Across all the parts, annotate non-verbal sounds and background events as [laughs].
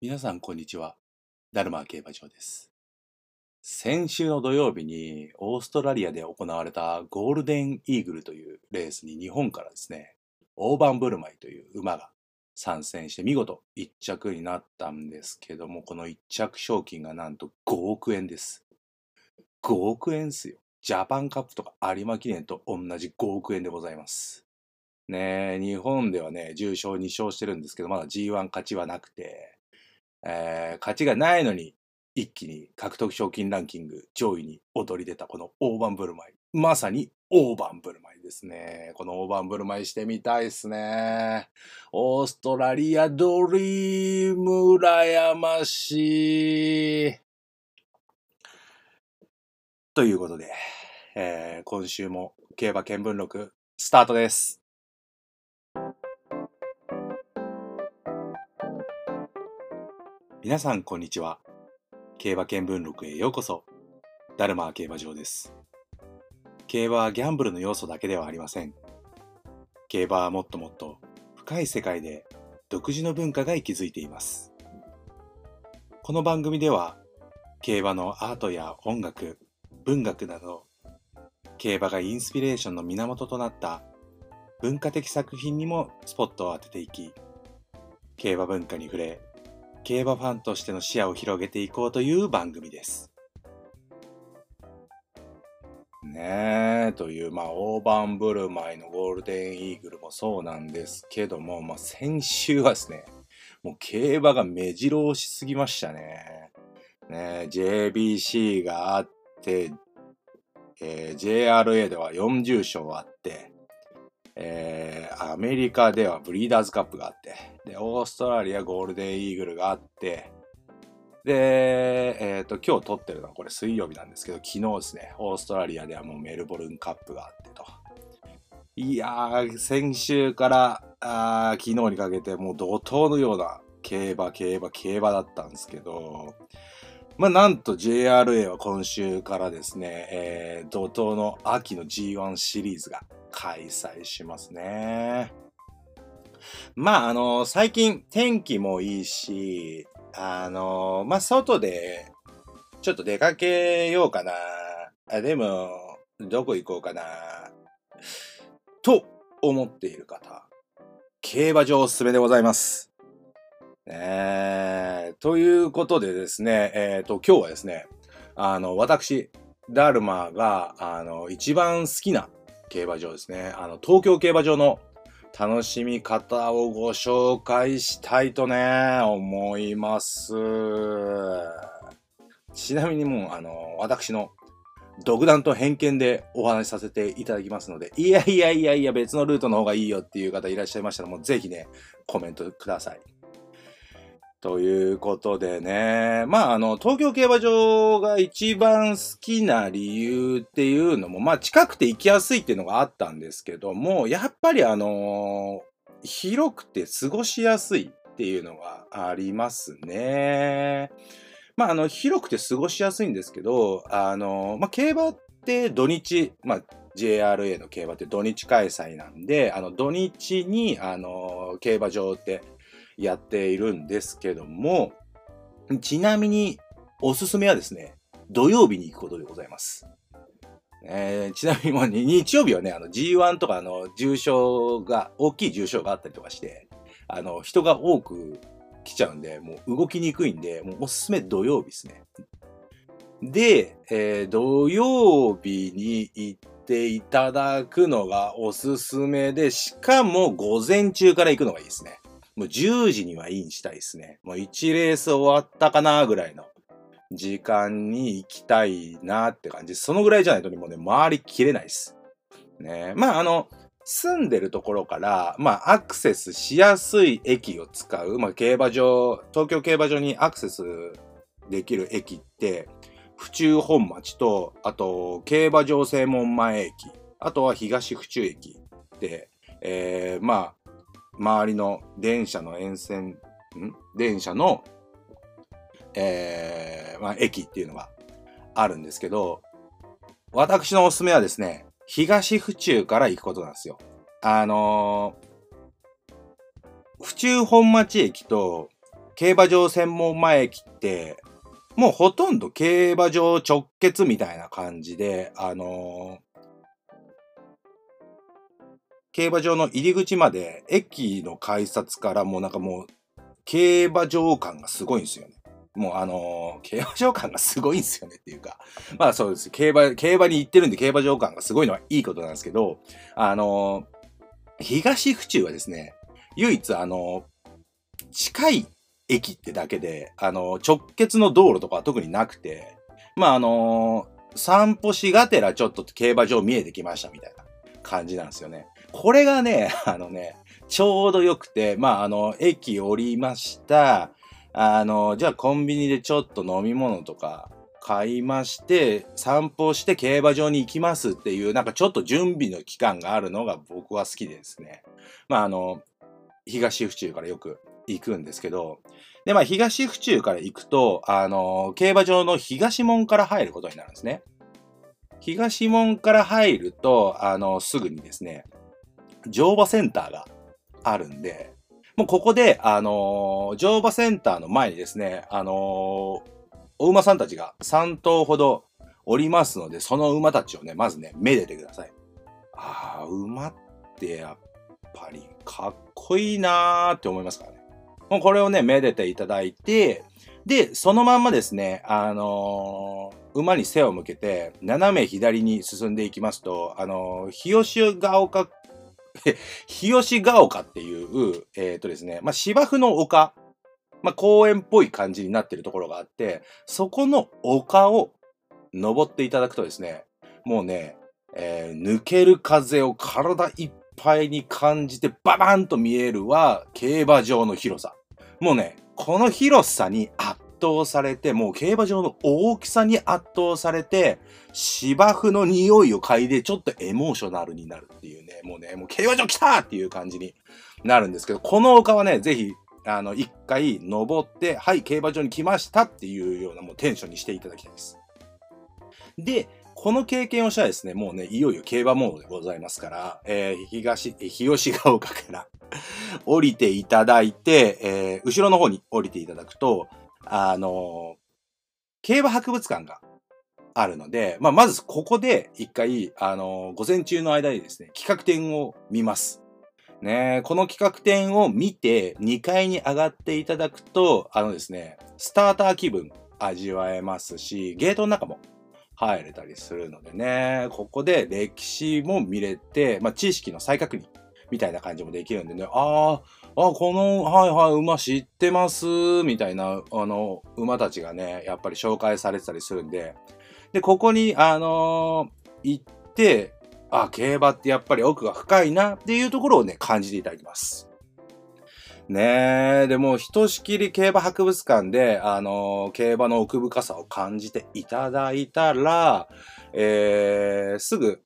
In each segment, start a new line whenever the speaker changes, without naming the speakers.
皆さん、こんにちは。ダルマ競馬場です。先週の土曜日にオーストラリアで行われたゴールデンイーグルというレースに日本からですね、オーバンブルマイという馬が参戦して見事1着になったんですけども、この1着賞金がなんと5億円です。5億円っすよ。ジャパンカップとか有馬記念と同じ5億円でございます。ねえ、日本ではね、重賞2勝してるんですけど、まだ G1 勝ちはなくて、えー勝ちがないのに一気に獲得賞金ランキング上位に躍り出たこの大盤振る舞い。まさに大盤振る舞いですね。この大盤振る舞いしてみたいですね。オーストラリアドリーム羨ましい。ということで、えー今週も競馬見聞録スタートです。皆さんこんにちは。競馬見聞録へようこそ。ダルマ競馬場です。競馬はギャンブルの要素だけではありません。競馬はもっともっと深い世界で独自の文化が息づいています。この番組では競馬のアートや音楽、文学など競馬がインスピレーションの源となった文化的作品にもスポットを当てていき、競馬文化に触れ、競馬ファンとしての視野を広げていこうという番組です。ねえ、という、まあ、大盤振る舞いのゴールデンイーグルもそうなんですけども、まあ、先週はですね、もう競馬が目白押しすぎましたね。ねえ JBC があって、えー JRA では40勝あって、えーアメリカではブリーダーズカップがあって、で、オーストラリアゴールデンイーグルがあって、で、えっ、と、今日撮ってるのはこれ水曜日なんですけど、昨日ですね、オーストラリアではもうメルボルンカップがあってと。いやー、先週からあ昨日にかけてもう怒涛のような競馬、競馬、競馬だったんですけど、まあ、なんと JRA は今週からですね、えー怒涛の秋の G1 シリーズが開催しますね。まあ、あの、最近天気もいいし、あの、まあ、外でちょっと出かけようかな。あでも、どこ行こうかな。と思っている方、競馬場おすすめでございます。ねえということでですね、えっ、と、今日はですね、あの、私、ダルマが、あの、一番好きな競馬場ですね。あの、東京競馬場の楽しみ方をご紹介したいとね、思います。ちなみにもう、あの、私の独断と偏見でお話しさせていただきますので、いやいやいやいや、別のルートの方がいいよっていう方いらっしゃいましたら、もうぜひね、コメントください。ということでね、まあ、あの、東京競馬場が一番好きな理由っていうのも、まあ、近くて行きやすいっていうのがあったんですけども、やっぱりあの、広くて過ごしやすいっていうのがありますね。まあ、あの、広くて過ごしやすいんですけど、あの、まあ、競馬って土日、まあ、JRA の競馬って土日開催なんで、あの、土日に、あの、競馬場ってやっているんですけども、ちなみに、おすすめはですね、土曜日に行くことでございます。えーちなみに日曜日はね、あの G1 とかあの重賞が、大きい重賞があったりとかして、あの人が多く来ちゃうんで、もう動きにくいんで、もうおすすめ土曜日ですね。で、えー土曜日に行っていただくのがおすすめで、しかも午前中から行くのがいいですね。もう10時にはインしたいですね。もう1レース終わったかなぐらいの時間に行きたいなって感じ。そのぐらいじゃないともうね、回りきれないです。ねまああの、住んでるところから、まあアクセスしやすい駅を使う、まあ競馬場、東京競馬場にアクセスできる駅って、府中本町と、あと、競馬場正門前駅、あとは東府中駅で、えー、まあ、周りの電車の沿線、ん？電車の、えー、まあ、駅っていうのがあるんですけど、私のおすすめはですね、東府中から行くことなんですよ。あのー府中本町駅と競馬場専門前駅って、もうほとんど競馬場直結みたいな感じで、あの、競馬場の入り口まで駅の改札からもうなんかもう競馬場感がすごいんですよね。もうあのー、競馬場感がすごいんですよねっていうか。まあそうです。競馬、競馬に行ってるんで競馬場感がすごいのはいいことなんですけど、あのー、東府中はですね、唯一あのー、近い駅ってだけで、あの直結の道路とかは特になくて、まああの散歩しがてらちょっと競馬場見えてきましたみたいな感じなんですよね。これがね、[laughs] あのね、ちょうど良くて、まああの、駅降りました。あの、じゃあコンビニでちょっと飲み物とか買いまして、散歩して競馬場に行きますっていう、なんかちょっと準備の期間があるのが僕は好きですね。まああの、東府中からよく行くんですけど、で、まあ東府中から行くと、あの、競馬場の東門から入ることになるんですね。東門から入ると、あの、すぐにですね、乗馬センターがあるんで、もうここで、あのー、乗馬センターの前にですね、あのー、お馬さんたちが3頭ほどおりますので、その馬たちをね、まずね、めでてください。ああ、馬ってやっぱりかっこいいなーって思いますからね。もうこれをね、めでていただいて、で、そのまんまですね、あのー、馬に背を向けて、斜め左に進んでいきますと、あのー、日吉が丘日吉が丘っていう、えっ、ー、とですね、まあ、芝生の丘、まあ、公園っぽい感じになってるところがあって、そこの丘を登っていただくとですね、もうね、えー、抜ける風を体いっぱいに感じてババンと見えるは競馬場の広さ。もうね、この広さに圧倒されて、もう競馬場の大きさに圧倒されて、芝生の匂いを嗅いでちょっとエモーショナルになるっていうね、もうね、もう競馬場来たっていう感じになるんですけど、この丘はね、ぜひ、あの、一回登って、はい、競馬場に来ましたっていうようなもうテンションにしていただきたいです。で、この経験をしたらですね、もうね、いよいよ競馬モードでございますから、えー、東、日吉ヶ丘から [laughs] 降りていただいて、えー、後ろの方に降りていただくと、あの、競馬博物館があるので、まあ、まずここで一回、あの、午前中の間にですね、企画展を見ます。ねこの企画展を見て、2階に上がっていただくと、あのですね、スターター気分味わえますし、ゲートの中も入れたりするのでね、ここで歴史も見れて、まあ、知識の再確認みたいな感じもできるんでね、ああ、あ、この、はいはい、馬知ってます、みたいな、あの、馬たちがね、やっぱり紹介されてたりするんで、で、ここに、あのー、行って、あ、競馬ってやっぱり奥が深いなっていうところをね、感じていただきます。ねえ、でも、ひとしきり競馬博物館で、あのー、競馬の奥深さを感じていただいたら、えー、すぐ、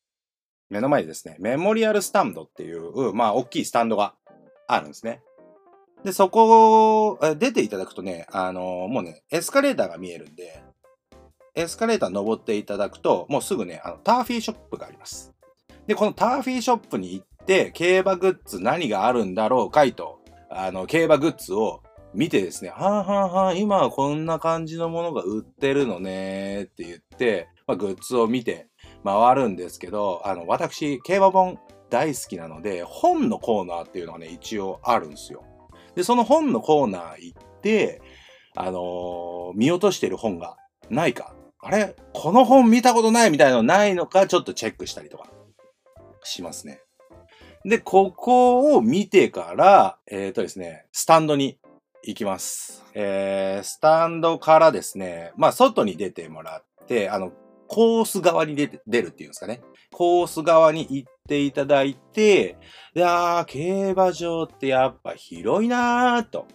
目の前にですね、メモリアルスタンドっていう、まあ、大きいスタンドがあるんですね。で、そこを出ていただくとね、あの、もうね、エスカレーターが見えるんで、エスカレーター登っていただくと、もうすぐね、あの、ターフィーショップがあります。で、このターフィーショップに行って、競馬グッズ何があるんだろうかいと、あの、競馬グッズを見てですね、はあはあはあ、今はこんな感じのものが売ってるのねって言って、まあ、グッズを見て回るんですけど、あの、私、競馬本大好きなので、本のコーナーっていうのがね、一応あるんですよ。で、その本のコーナー行って、あのー、見落としてる本がないか。あれ？この本見たことないみたいなのないのか、ちょっとチェックしたりとかしますね。で、ここを見てから、えっ、ー、とですね、スタンドに行きます。えー、スタンドからですね、まあ、外に出てもらって、あの、コース側に出て、出るっていうんですかね。コース側に行っていただいて、いやー、競馬場ってやっぱ広いなーと、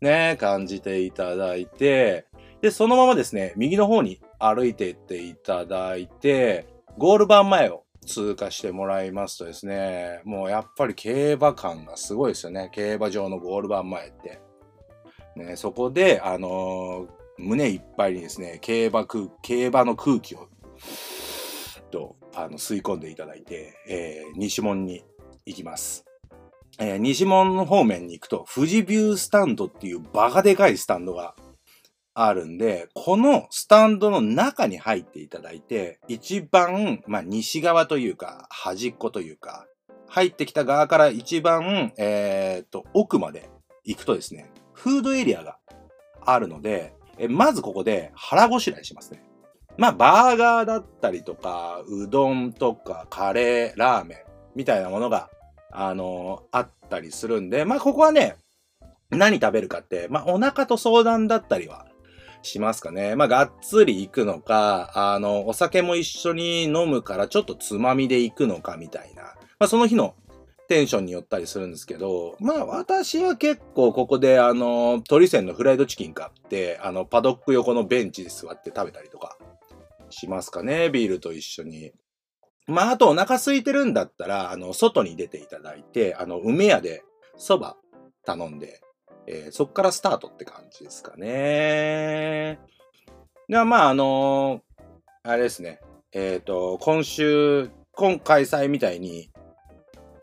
ね、感じていただいて、で、そのままですね、右の方に歩いていっていただいて、ゴール板前を通過してもらいますとですね、もうやっぱり競馬感がすごいですよね。競馬場のゴール板前って。ね、そこで、あのー、胸いっぱいにですね、競馬空、競馬の空気をとあの吸い込んでいただいて、えー、西門に行きます。えー、西門方面に行くと、富士ビュースタンドっていうバカでかいスタンドがあるんで、このスタンドの中に入っていただいて、一番、まあ、西側というか、端っこというか、入ってきた側から一番、えー、と、奥まで行くとですね、フードエリアがあるので、えまずここで腹ごしらえしますね。まあ、バーガーだったりとか、うどんとか、カレー、ラーメンみたいなものが、あのー、あったりするんで、まあ、ここはね、何食べるかって、まあ、お腹と相談だったりはしますかね。まあ、がっつり行くのか、あの、お酒も一緒に飲むからちょっとつまみで行くのかみたいな。まあ、その日のテンションによったりするんですけど、まあ私は結構ここであの、鳥船のフライドチキン買って、あの、パドック横のベンチで座って食べたりとかしますかね、ビールと一緒に。まああとお腹空いてるんだったら、あの、外に出ていただいて、あの、梅屋で蕎麦頼んで、えー、そっからスタートって感じですかね。では、まあ、あのー、あれですね。えっ、ー、と、今週、今開催みたいに、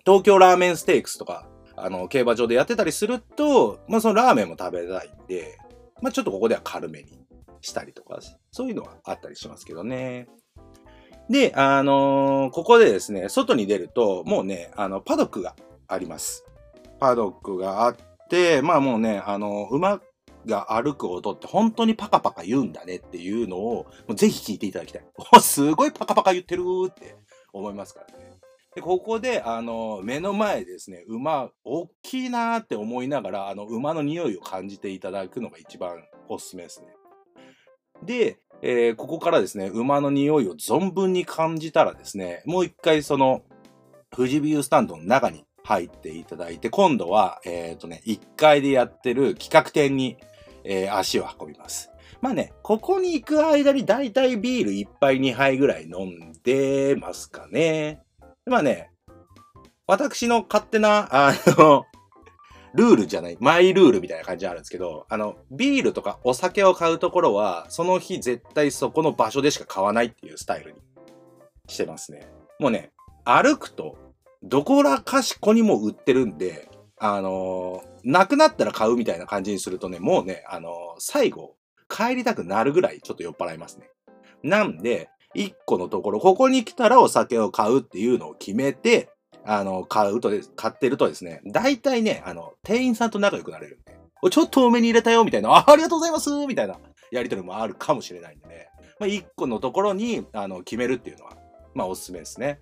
東京ラーメンステークスとか、あの、競馬場でやってたりすると、まあ、そのラーメンも食べたいんで、まあ、ちょっとここでは軽めにしたりとか、そういうのはあったりしますけどね。で、あのー、ここでですね、外に出ると、もうね、あの、パドックがあります。パドックがあって、まあもうね、あの、馬が歩く音って本当にパカパカ言うんだねっていうのを、もうぜひ聞いていただきたい。お、すごいパカパカ言ってるって思いますからね。で、ここで、あの、目の前でですね、馬、大きいなーって思いながら、あの、馬の匂いを感じていただくのが一番おすすめですね。で、えー、ここからですね、馬の匂いを存分に感じたらですね、もう一回その、富士ビュースタンドの中に入っていただいて、今度は、えっ、ー、とね、1階でやってる企画展に、えー、足を運びます。まあね、ここに行く間にだいたいビール1杯2杯ぐらい飲んでますかね。まあね、私の勝手な、あの、ルールじゃない、マイルールみたいな感じあるんですけど、あの、ビールとかお酒を買うところは、その日絶対そこの場所でしか買わないっていうスタイルにしてますね。もうね、歩くとどこらかしこにも売ってるんで、あのー、なくなったら買うみたいな感じにするとね、もうね、あのー、最後、帰りたくなるぐらいちょっと酔っ払いますね。なんで、一個のところ、ここに来たらお酒を買うっていうのを決めて、あの、買うと、買ってるとですね、大体ね、あの、店員さんと仲良くなれるんで、ちょっと多めに入れたよ、みたいな、あありがとうございますみたいなやりとりもあるかもしれないんでね、まあ、一個のところに、あの、決めるっていうのは、まあ、おすすめですね。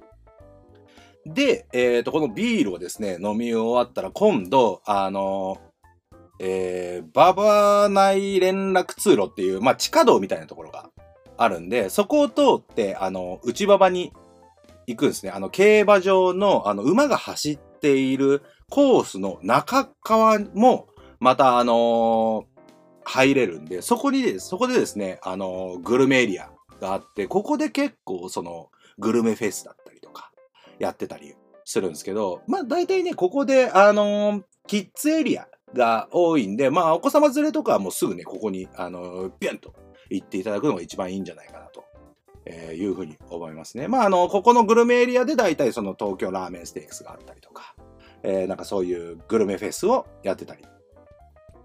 で、えっ、ー、と、このビールをですね、飲み終わったら、今度、あの、えー、ババ内連絡通路っていう、まあ、地下道みたいなところがあるんで、そこを通って、あの、内馬場に行くんですね。あの、競馬場の、あの、馬が走っているコースの中側も、また、あのー、入れるんで、そこに、そこでですね、あのー、グルメエリアがあって、ここで結構、その、グルメフェスだったりとか、やってたりするんですけど、まあ大体ね、ここで、あのー、キッズエリアが多いんで、まあお子様連れとかはもうすぐね、ここに、あの、ビュンと行っていただくのが一番いいんじゃないかなと。えー、いうふうに思いますね。まあ、あの、ここのグルメエリアで大体その東京ラーメンステークスがあったりとか、えー、なんかそういうグルメフェスをやってたり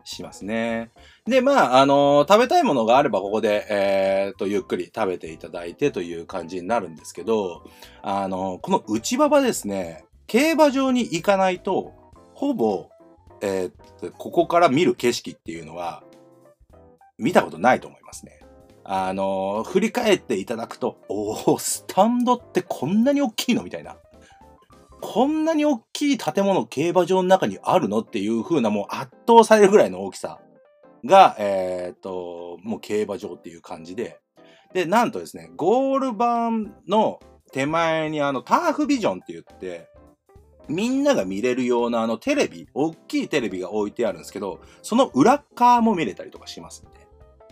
しますね。で、まあ、あのー、食べたいものがあればここで、えー、と、ゆっくり食べていただいてという感じになるんですけど、あのー、この内馬場ですね、競馬場に行かないと、ほぼ、えー、ここから見る景色っていうのは、見たことないと思いますね。あの振り返っていただくと、おお、スタンドってこんなに大きいのみたいな。こんなに大きい建物競馬場の中にあるのっていう風なもう圧倒されるぐらいの大きさが、えー、っと、もう競馬場っていう感じで。で、なんとですね、ゴール板の手前にあのターフビジョンって言って、みんなが見れるようなあのテレビ、大きいテレビが置いてあるんですけど、その裏側も見れたりとかしますんで。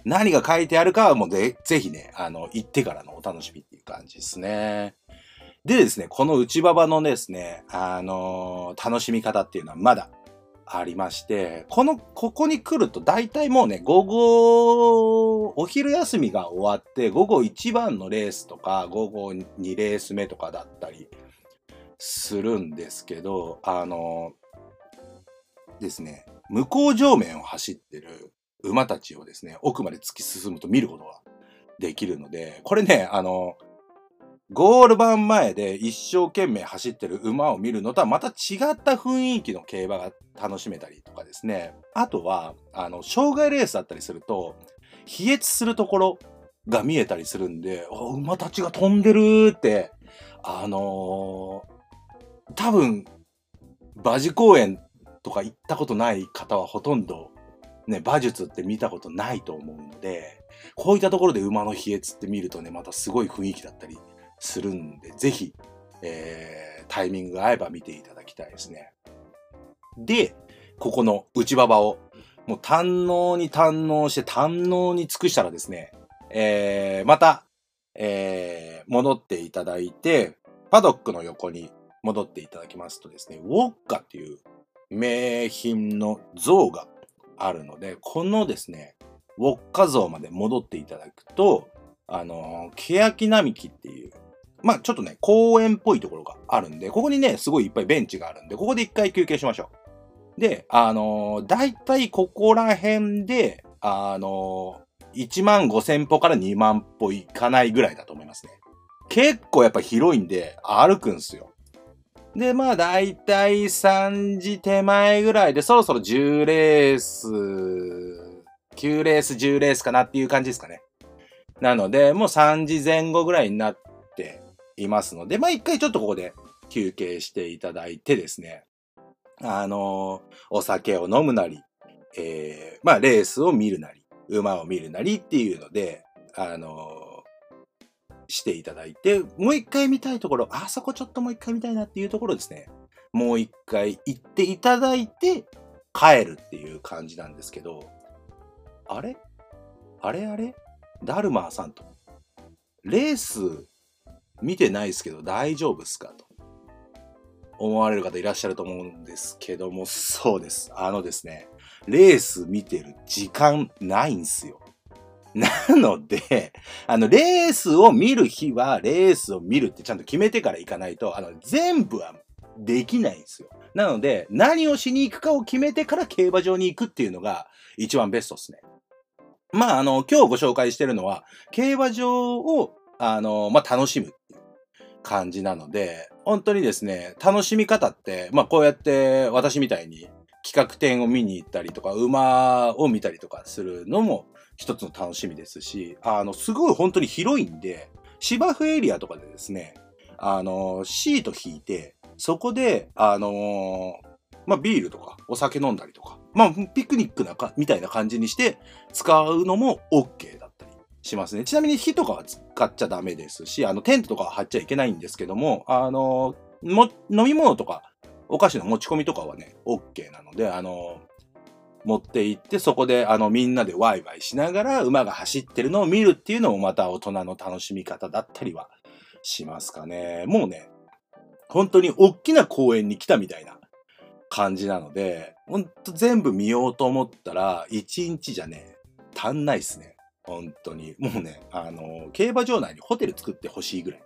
何が書いてあるかはもうぜぜひね、あの、行ってからのお楽しみっていう感じですね。でですね、この内馬場のですね、あのー、楽しみ方っていうのはまだありまして、この、ここに来ると大体もうね、午後、お昼休みが終わって、午後1番のレースとか、午後2レース目とかだったりするんですけど、あのー、ですね、向こう上面を走ってる馬たちをですね、奥まで突き進むと見ることができるので、これね、あの、ゴール板前で一生懸命走ってる馬を見るのとはまた違った雰囲気の競馬が楽しめたりとかですね。あとは、あの、障害レースだったりすると、飛越するところが見えたりするんで、馬たちが飛んでるって、あのー、多分、馬事公園とか行ったことない方はほとんどね、馬術って見たことないと思うので、こういったところで馬の飛越って見るとね、またすごい雰囲気だったりするんで、ぜひ、えー、タイミングが合えば見ていただきたいですね。で、ここの内馬場を、もう堪能に堪能して堪能に尽くしたらですね、えー、また、えー、戻っていただいて、パドックの横に戻っていただきますとですね、ウォッカっていう名品の像があるので、このですね、ウォッカ像まで戻っていただくと、あのー、欅並木っていう、まあちょっとね、公園っぽいところがあるんで、ここにね、すごいいっぱいベンチがあるんで、ここで一回休憩しましょう。で、あのー、だいたいここら辺で、あのー、1万5千歩から2万歩いかないぐらいだと思いますね。結構やっぱ広いんで歩くんすよ。で、まあ、だいたい3時手前ぐらいで、そろそろ10レース、9レース、10レースかなっていう感じですかね。なので、もう3時前後ぐらいになっていますので、まあ、一回ちょっとここで休憩していただいてですね、あのー、お酒を飲むなり、えー、まあ、レースを見るなり、馬を見るなりっていうので、あのーしていただいて、もう一回見たいところ、あそこちょっともう一回見たいなっていうところですね、もう一回行っていただいて、帰るっていう感じなんですけど、あれ？あれ？あれ？ダルマーさんと。レース見てないですけど大丈夫っすかと思われる方いらっしゃると思うんですけども、そうです。あのですね、レース見てる時間ないんすよ。[laughs] なので、あの、レースを見る日は、レースを見るってちゃんと決めてから行かないと、あの、全部はできないんですよ。なので、何をしに行くかを決めてから競馬場に行くっていうのが一番ベストですね。まあ、あの、今日ご紹介してるのは、競馬場を、あの、まあ、楽しむっていう感じなので、本当にですね、楽しみ方って、まあ、こうやって私みたいに企画展を見に行ったりとか、馬を見たりとかするのも一つの楽しみですし、あの、すごい本当に広いんで、芝生エリアとかでですね、あの、シート引いて、そこで、あのまあ、ビールとかお酒飲んだりとか、まあ、ピクニックなか、みたいな感じにして使うのも OK だったりしますね。ちなみに火とかは使っちゃダメですし、あの、テントとかは張っちゃいけないんですけども、あのも、飲み物とか、お菓子の持ち込みとかはね、OK なので、あの持って行って、そこであのみんなでワイワイしながら馬が走ってるのを見るっていうのもまた大人の楽しみ方だったりはしますかね。もうね、本当に大きな公園に来たみたいな感じなので、ほんと全部見ようと思ったら、1日じゃね、足んないっすね。本当に。もうね、あの、競馬場内にホテル作ってほしいぐらい。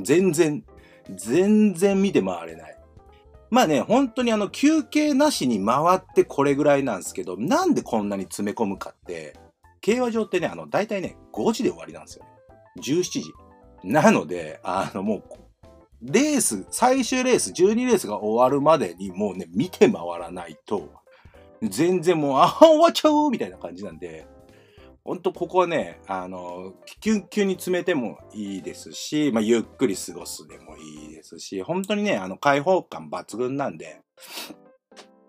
全然、全然見て回れない。まあね、本当にあの休憩なしに回ってこれぐらいなんですけど、なんでこんなに詰め込むかって、競馬場ってね、あの、大体ね、5時で終わりなんですよね。17時。なので、あの、もう、レース、最終レース、12レースが終わるまでにもうね、見て回らないと、全然もう、あ、終わっちゃうみたいな感じなんで、ほんとここはね、あの、キュンキュンに詰めてもいいですし、まあ、ゆっくり過ごすでもいいですし、本当にね、あの、開放感抜群なんで、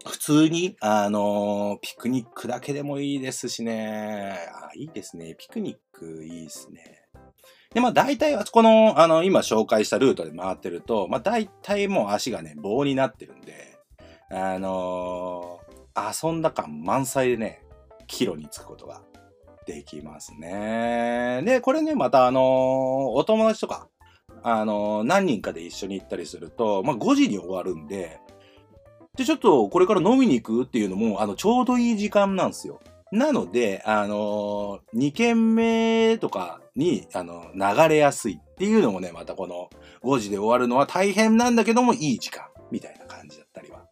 普通に、あのピクニックだけでもいいですしね。あ、いいですね。ピクニックいいですね。で、まあ大体あそこの、あの、今紹介したルートで回ってると、まあ大体もう足がね、棒になってるんで、あの、遊んだ感満載でね、キロに着くことができますね。で、これね、またあのー、お友達とか、あのー、何人かで一緒に行ったりすると、まあ、5時に終わるんで、で、ちょっとこれから飲みに行くっていうのも、あの、ちょうどいい時間なんですよ。なので、あのー、2軒目とかに、あの、流れやすいっていうのもね、またこの5時で終わるのは大変なんだけどもいい時間みたいな感じだったりは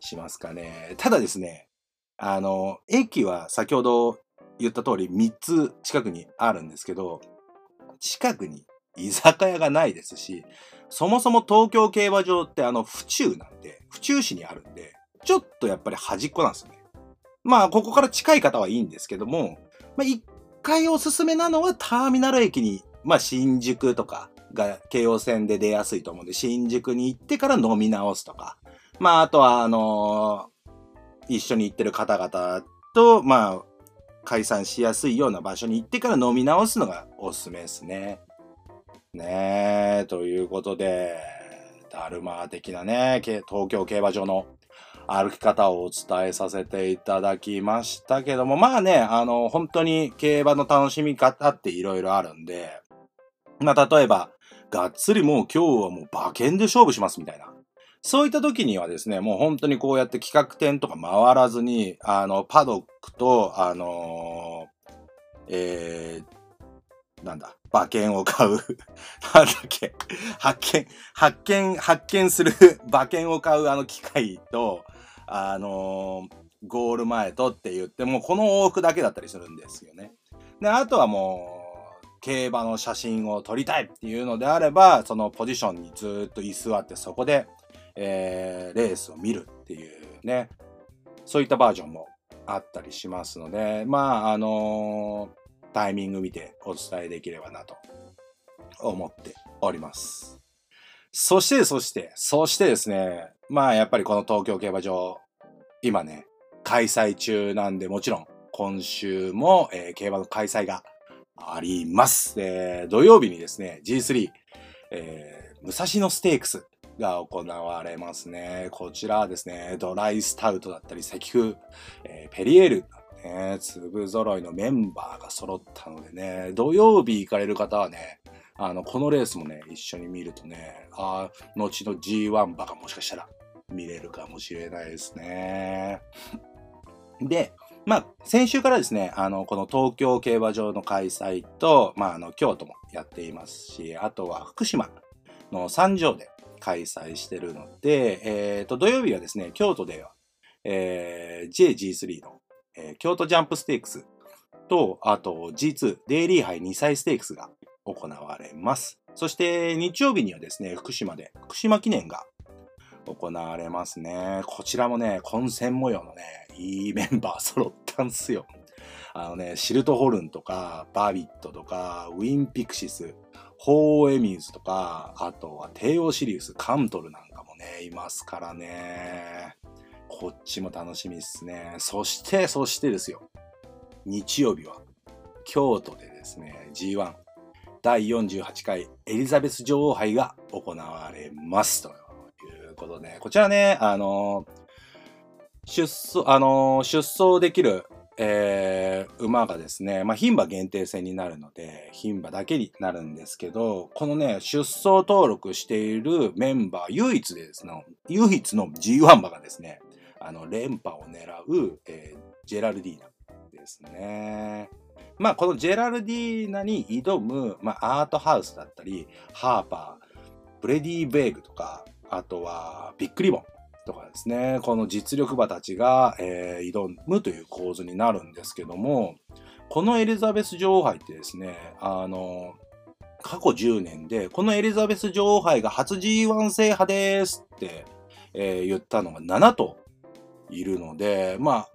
ししますかね。ただですね、あの、駅は先ほど言った通り3つ近くにあるんですけど、近くに居酒屋がないですし、そもそも東京競馬場ってあの、府中なんで、府中市にあるんで、ちょっとやっぱり端っこなんですよね。まあ、ここから近い方はいいんですけども、まあ、一回おすすめなのはターミナル駅に、まあ、新宿とかが京王線で出やすいと思うんで、新宿に行ってから飲み直すとか、まあ、あとは、あのー、一緒に行ってる方々と、まあ、解散しやすいような場所に行ってから飲み直すのがおすすめですね。ねえ、ということで、ダルマ的なね、東京競馬場の歩き方をお伝えさせていただきましたけども、まあね、あの、本当に競馬の楽しみ方っていろいろあるんで、まあ例えば、がっつりもう今日はもう馬券で勝負しますみたいな。そういった時にはですね、もう本当にこうやって企画展とか回らずに、あの、パドックと、あのー、えー、なんだ、馬券を買う。[laughs] なんだっけ。発見、発見、発見する [laughs] 馬券を買うあの機械と、あのー、ゴール前とって言って、もうこの往復だけだったりするんですよね。で、あとはもう、競馬の写真を撮りたいっていうのであれば、そのポジションにずっと居座ってそこで、えー、レースを見るっていうね、そういったバージョンもあったりしますので、まあ、あのー、タイミング見てお伝えできればなと思っております。そして、そして、そしてですね、まあやっぱりこの東京競馬場、今ね、開催中なんで、もちろん今週も、えー、競馬の開催があります。えー、土曜日にですね、G3、えー、武蔵野ステークスが行われますね。こちらはですね、ドライスタウトだったり、石風、えー、ペリエール、ね、粒揃いのメンバーが揃ったのでね、土曜日行かれる方はね、あの、このレースもね、一緒に見るとね、あ後の G1 馬がもしかしたら見れるかもしれないですね。で、まあ、先週からですね、あの、この東京競馬場の開催と、まあ、あの、京都もやっていますし、あとは福島の三条で開催してるので、えっ、ー、と、土曜日はですね、京都では、えー、JG3 の、えー、京都ジャンプステークスと、あと G2 デイリー杯2歳ステークスが行われます。そして日曜日にはですね、福島で福島記念が行われますね。こちらもね、混戦模様のね、いいメンバー揃ったんすよ。あのね、シルトホルンとか、バービットとか、ウィンピクシス、ホーエミューズとか、あとは帝王シリウス、カントルなんかもね、いますからね。こっちも楽しみですね。そして、そしてですよ。日曜日は、京都でですね、G1 第48回エリザベス女王杯が行われます。ということで、こちらね、あの出走、あの出走できる、えー、馬がですね、まあ、牝馬限定戦になるので、牝馬だけになるんですけど、このね、出走登録しているメンバー、唯一でですね、唯一の G1 馬がですね、あの、連覇を狙う、えー、ジェラルディーナですね。まあ、このジェラルディーナに挑む、まあ、アートハウスだったり、ハーパー、ブレディ・ベーグとか、あとはビッグリボンとかですね、この実力馬たちが、えー、挑むという構図になるんですけども、このエリザベス女王杯ってですね、あの、過去10年で、このエリザベス女王杯が初 G1 制覇ですって、えー、言ったのが7頭いるので、まあ、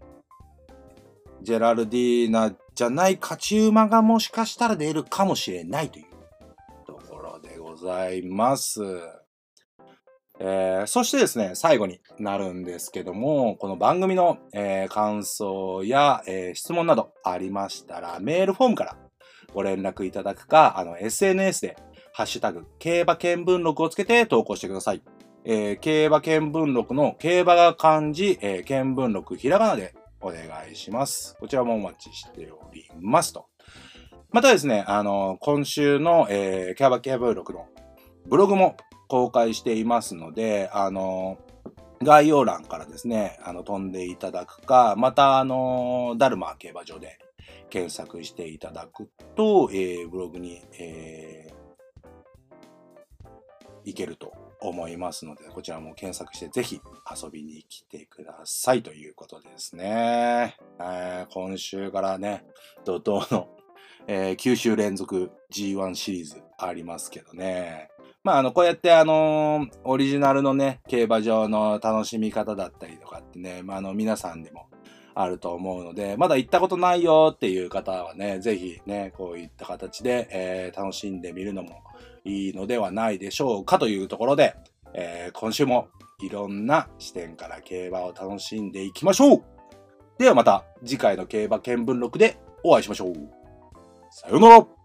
ジェラルディーナじゃない勝ち馬がもしかしたら出るかもしれないというところでございます。えー、そしてですね、最後になるんですけども、この番組の、えー、感想や、えー、質問などありましたら、メールフォームからご連絡いただくか、あの、SNS で、ハッシュタグ、競馬見聞録をつけて投稿してください。えー、競馬見聞録の競馬が漢字、えー、見聞録ひらがなでお願いします。こちらもお待ちしておりますと。またですね、あの、今週の、えー、キャバキャブ録のブログも公開していますので、あの、概要欄からですね、あの、飛んでいただくか、また、あの、ダルマ競馬場で検索していただくと、えー、ブログに、えー、いけると思いますので、こちらも検索してぜひ遊びに来てくださいということですね。えー、今週からね、怒涛の、えー、9週連続 G1 シリーズありますけどね。まあ、あの、こうやってあのー、オリジナルのね、競馬場の楽しみ方だったりとかってね、まあ、あの、皆さんでもあると思うので、まだ行ったことないよっていう方はね、ぜひね、こういった形で、えー、楽しんでみるのもいいのではないでしょうかというところで、えー、今週もいろんな視点から競馬を楽しんでいきましょうではまた次回の競馬見聞録でお会いしましょう。さようなら